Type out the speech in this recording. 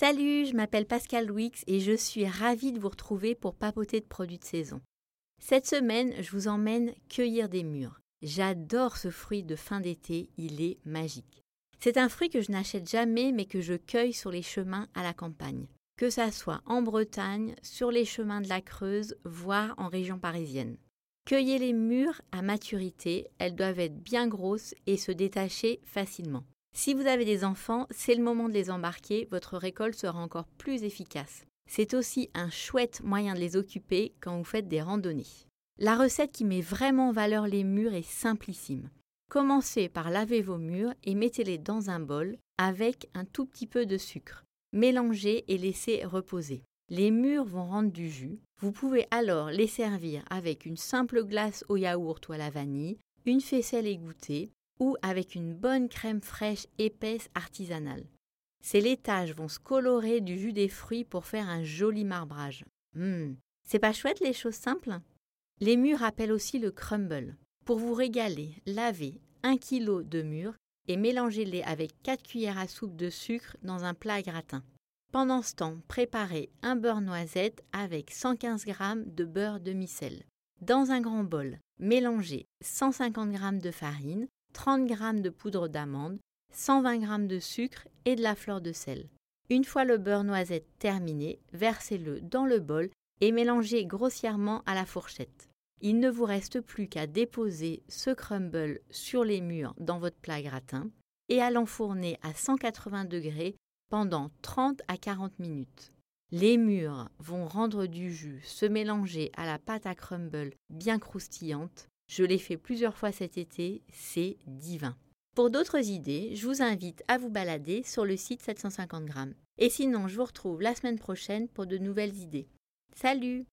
Salut, je m'appelle Pascal Louix et je suis ravie de vous retrouver pour papoter de produits de saison. Cette semaine, je vous emmène cueillir des mûres. J'adore ce fruit de fin d'été, il est magique. C'est un fruit que je n'achète jamais mais que je cueille sur les chemins à la campagne, que ça soit en Bretagne, sur les chemins de la Creuse, voire en région parisienne. Cueillez les mûres à maturité, elles doivent être bien grosses et se détacher facilement. Si vous avez des enfants, c'est le moment de les embarquer, votre récolte sera encore plus efficace. C'est aussi un chouette moyen de les occuper quand vous faites des randonnées. La recette qui met vraiment en valeur les mûres est simplissime. Commencez par laver vos mûres et mettez-les dans un bol avec un tout petit peu de sucre. Mélangez et laissez reposer. Les mûres vont rendre du jus. Vous pouvez alors les servir avec une simple glace au yaourt ou à la vanille, une faisselle égouttée, ou avec une bonne crème fraîche épaisse artisanale. Ces laitages vont se colorer du jus des fruits pour faire un joli marbrage. Hum, c'est pas chouette les choses simples? Les mûres rappellent aussi le crumble. Pour vous régaler, lavez 1 kg de mûres et mélangez-les avec 4 cuillères à soupe de sucre dans un plat à gratin. Pendant ce temps, préparez un beurre noisette avec 115 g de beurre demi-sel. Dans un grand bol, mélangez 150 g de farine, 30 g de poudre d'amande, 120 g de sucre et de la fleur de sel. Une fois le beurre noisette terminé, versez-le dans le bol et mélangez grossièrement à la fourchette. Il ne vous reste plus qu'à déposer ce crumble sur les murs dans votre plat gratin et à l'enfourner à 180 degrés pendant 30 à 40 minutes. Les mûres vont rendre du jus, se mélanger à la pâte à crumble bien croustillante je l'ai fait plusieurs fois cet été, c'est divin. Pour d'autres idées, je vous invite à vous balader sur le site 750 grammes. Et sinon, je vous retrouve la semaine prochaine pour de nouvelles idées. Salut